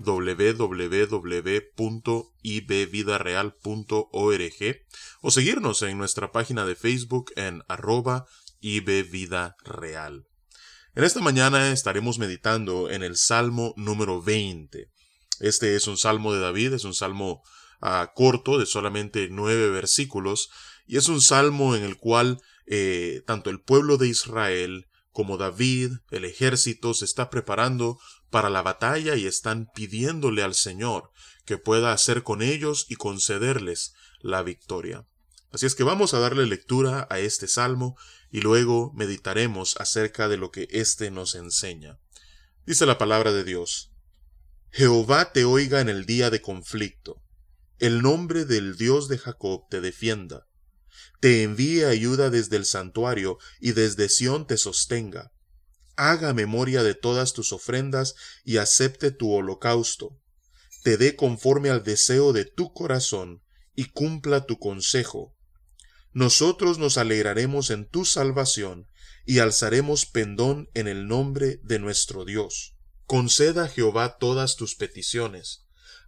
www.ibvidareal.org o seguirnos en nuestra página de Facebook en arroba ibvidareal. En esta mañana estaremos meditando en el Salmo número 20. Este es un salmo de David, es un salmo ah, corto de solamente nueve versículos y es un salmo en el cual eh, tanto el pueblo de Israel como David, el ejército, se está preparando para la batalla y están pidiéndole al Señor que pueda hacer con ellos y concederles la victoria. Así es que vamos a darle lectura a este salmo y luego meditaremos acerca de lo que éste nos enseña. Dice la palabra de Dios. Jehová te oiga en el día de conflicto. El nombre del Dios de Jacob te defienda. Te envíe ayuda desde el santuario y desde Sión te sostenga haga memoria de todas tus ofrendas y acepte tu holocausto, te dé conforme al deseo de tu corazón y cumpla tu consejo. Nosotros nos alegraremos en tu salvación y alzaremos pendón en el nombre de nuestro Dios. Conceda Jehová todas tus peticiones.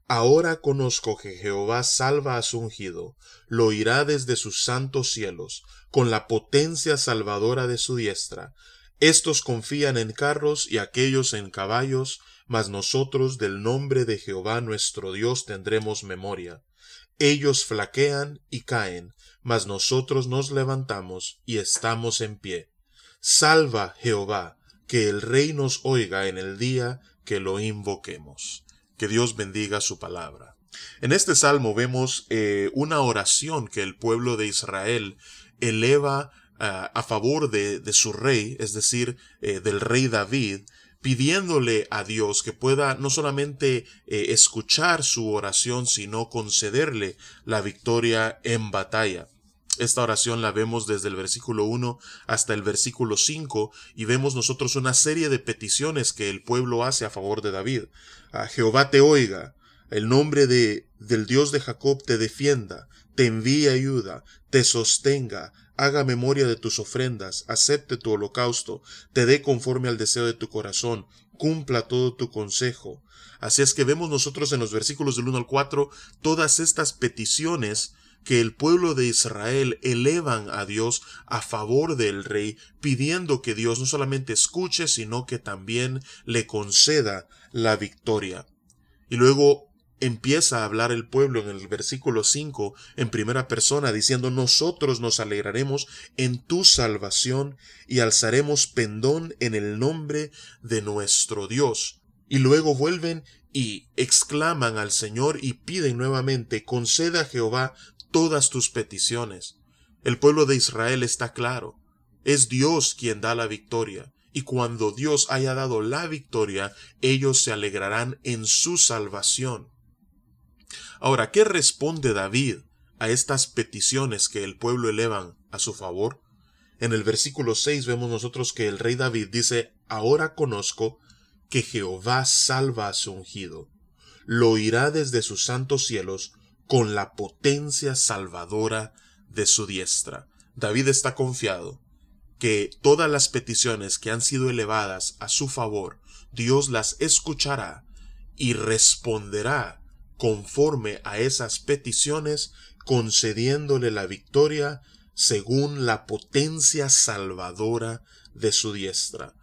Ahora conozco que Jehová salva a su ungido, lo oirá desde sus santos cielos, con la potencia salvadora de su diestra, estos confían en carros y aquellos en caballos, mas nosotros del nombre de Jehová nuestro Dios tendremos memoria. Ellos flaquean y caen, mas nosotros nos levantamos y estamos en pie. Salva Jehová, que el Rey nos oiga en el día que lo invoquemos. Que Dios bendiga su palabra. En este salmo vemos eh, una oración que el pueblo de Israel eleva a favor de, su rey, es decir, eh, del rey David, pidiéndole a Dios que pueda no solamente eh, escuchar su oración, sino concederle la victoria en batalla. Esta oración la vemos desde el versículo 1 hasta el versículo 5 y vemos nosotros una serie de peticiones que el pueblo hace a favor de David. A Jehová te oiga, el nombre de, del Dios de Jacob te defienda, te envíe ayuda, te sostenga, haga memoria de tus ofrendas, acepte tu holocausto, te dé conforme al deseo de tu corazón, cumpla todo tu consejo. Así es que vemos nosotros en los versículos del 1 al 4 todas estas peticiones que el pueblo de Israel elevan a Dios a favor del rey, pidiendo que Dios no solamente escuche, sino que también le conceda la victoria. Y luego empieza a hablar el pueblo en el versículo 5 en primera persona diciendo nosotros nos alegraremos en tu salvación y alzaremos pendón en el nombre de nuestro Dios. Y luego vuelven y exclaman al Señor y piden nuevamente conceda a Jehová todas tus peticiones. El pueblo de Israel está claro. Es Dios quien da la victoria y cuando Dios haya dado la victoria, ellos se alegrarán en su salvación. Ahora, ¿qué responde David a estas peticiones que el pueblo elevan a su favor? En el versículo 6 vemos nosotros que el rey David dice, Ahora conozco que Jehová salva a su ungido, lo oirá desde sus santos cielos con la potencia salvadora de su diestra. David está confiado que todas las peticiones que han sido elevadas a su favor, Dios las escuchará y responderá conforme a esas peticiones, concediéndole la victoria según la potencia salvadora de su diestra.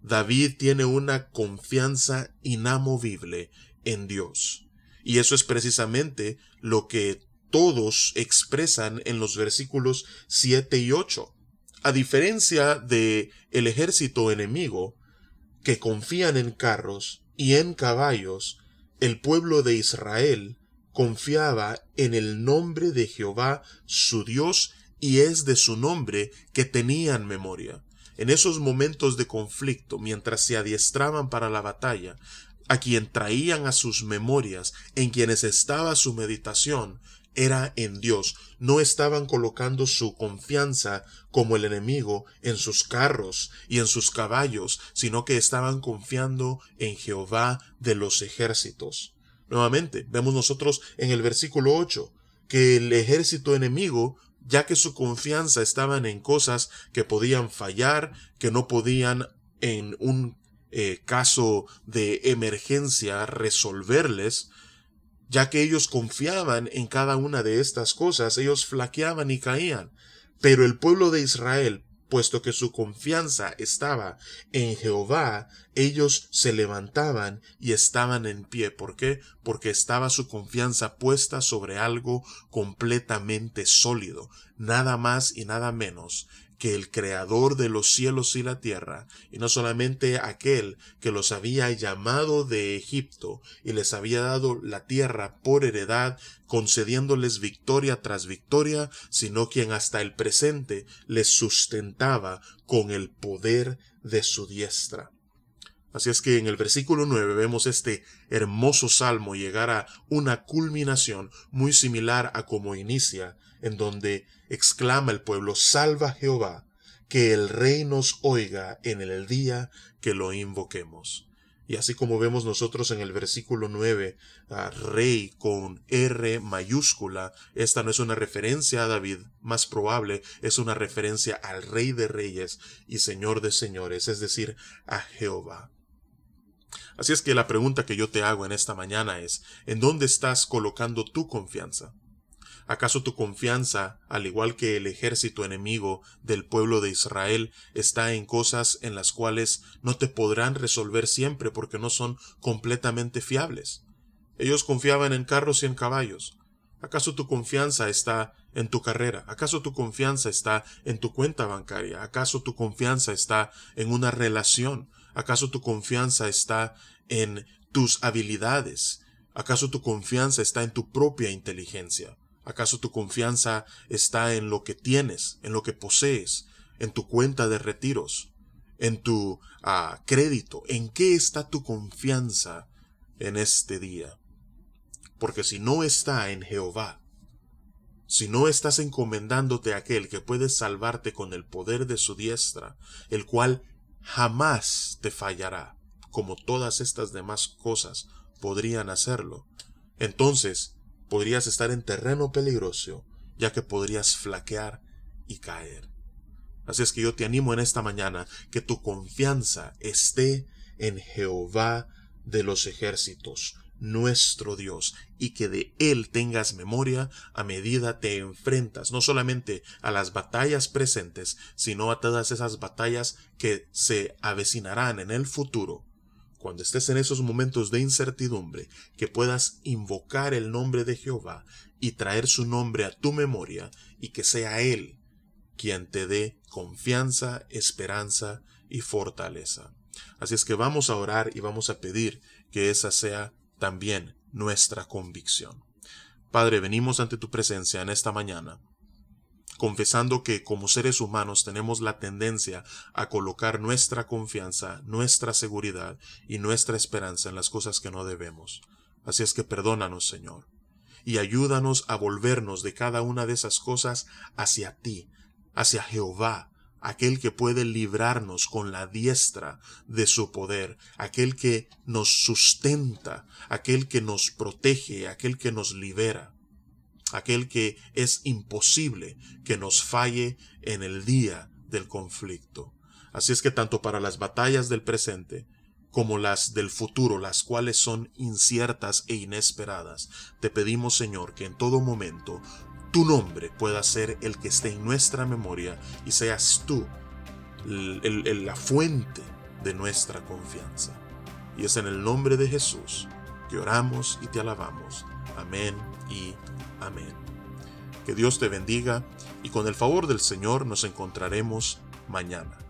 David tiene una confianza inamovible en Dios. Y eso es precisamente lo que todos expresan en los versículos 7 y 8. A diferencia de el ejército enemigo, que confían en carros y en caballos, el pueblo de Israel confiaba en el nombre de Jehová su Dios y es de su nombre que tenían memoria. En esos momentos de conflicto, mientras se adiestraban para la batalla, a quien traían a sus memorias, en quienes estaba su meditación, era en Dios. No estaban colocando su confianza como el enemigo en sus carros y en sus caballos, sino que estaban confiando en Jehová de los ejércitos. Nuevamente, vemos nosotros en el versículo 8 que el ejército enemigo ya que su confianza estaban en cosas que podían fallar, que no podían en un eh, caso de emergencia resolverles, ya que ellos confiaban en cada una de estas cosas, ellos flaqueaban y caían. Pero el pueblo de Israel, puesto que su confianza estaba en Jehová, ellos se levantaban y estaban en pie. ¿Por qué? Porque estaba su confianza puesta sobre algo completamente sólido, nada más y nada menos que el creador de los cielos y la tierra, y no solamente aquel que los había llamado de Egipto y les había dado la tierra por heredad, concediéndoles victoria tras victoria, sino quien hasta el presente les sustentaba con el poder de su diestra. Así es que en el versículo 9 vemos este hermoso salmo llegar a una culminación muy similar a como inicia, en donde exclama el pueblo, salva Jehová, que el rey nos oiga en el día que lo invoquemos. Y así como vemos nosotros en el versículo 9, a rey con R mayúscula, esta no es una referencia a David, más probable es una referencia al rey de reyes y señor de señores, es decir, a Jehová. Así es que la pregunta que yo te hago en esta mañana es, ¿en dónde estás colocando tu confianza? ¿Acaso tu confianza, al igual que el ejército enemigo del pueblo de Israel, está en cosas en las cuales no te podrán resolver siempre porque no son completamente fiables? Ellos confiaban en carros y en caballos. ¿Acaso tu confianza está en tu carrera? ¿Acaso tu confianza está en tu cuenta bancaria? ¿Acaso tu confianza está en una relación? ¿Acaso tu confianza está en tus habilidades? ¿Acaso tu confianza está en tu propia inteligencia? ¿Acaso tu confianza está en lo que tienes, en lo que posees, en tu cuenta de retiros, en tu ah, crédito? ¿En qué está tu confianza en este día? Porque si no está en Jehová, si no estás encomendándote a aquel que puede salvarte con el poder de su diestra, el cual jamás te fallará, como todas estas demás cosas podrían hacerlo, entonces podrías estar en terreno peligroso, ya que podrías flaquear y caer. Así es que yo te animo en esta mañana que tu confianza esté en Jehová de los ejércitos, nuestro Dios, y que de Él tengas memoria a medida te enfrentas no solamente a las batallas presentes, sino a todas esas batallas que se avecinarán en el futuro. Cuando estés en esos momentos de incertidumbre, que puedas invocar el nombre de Jehová y traer su nombre a tu memoria y que sea Él quien te dé confianza, esperanza y fortaleza. Así es que vamos a orar y vamos a pedir que esa sea también nuestra convicción. Padre, venimos ante tu presencia en esta mañana, confesando que como seres humanos tenemos la tendencia a colocar nuestra confianza, nuestra seguridad y nuestra esperanza en las cosas que no debemos. Así es que perdónanos, Señor, y ayúdanos a volvernos de cada una de esas cosas hacia ti, hacia Jehová, aquel que puede librarnos con la diestra de su poder, aquel que nos sustenta, aquel que nos protege, aquel que nos libera, aquel que es imposible que nos falle en el día del conflicto. Así es que tanto para las batallas del presente como las del futuro, las cuales son inciertas e inesperadas, te pedimos Señor que en todo momento tu nombre pueda ser el que esté en nuestra memoria y seas tú la fuente de nuestra confianza. Y es en el nombre de Jesús que oramos y te alabamos. Amén y amén. Que Dios te bendiga y con el favor del Señor nos encontraremos mañana.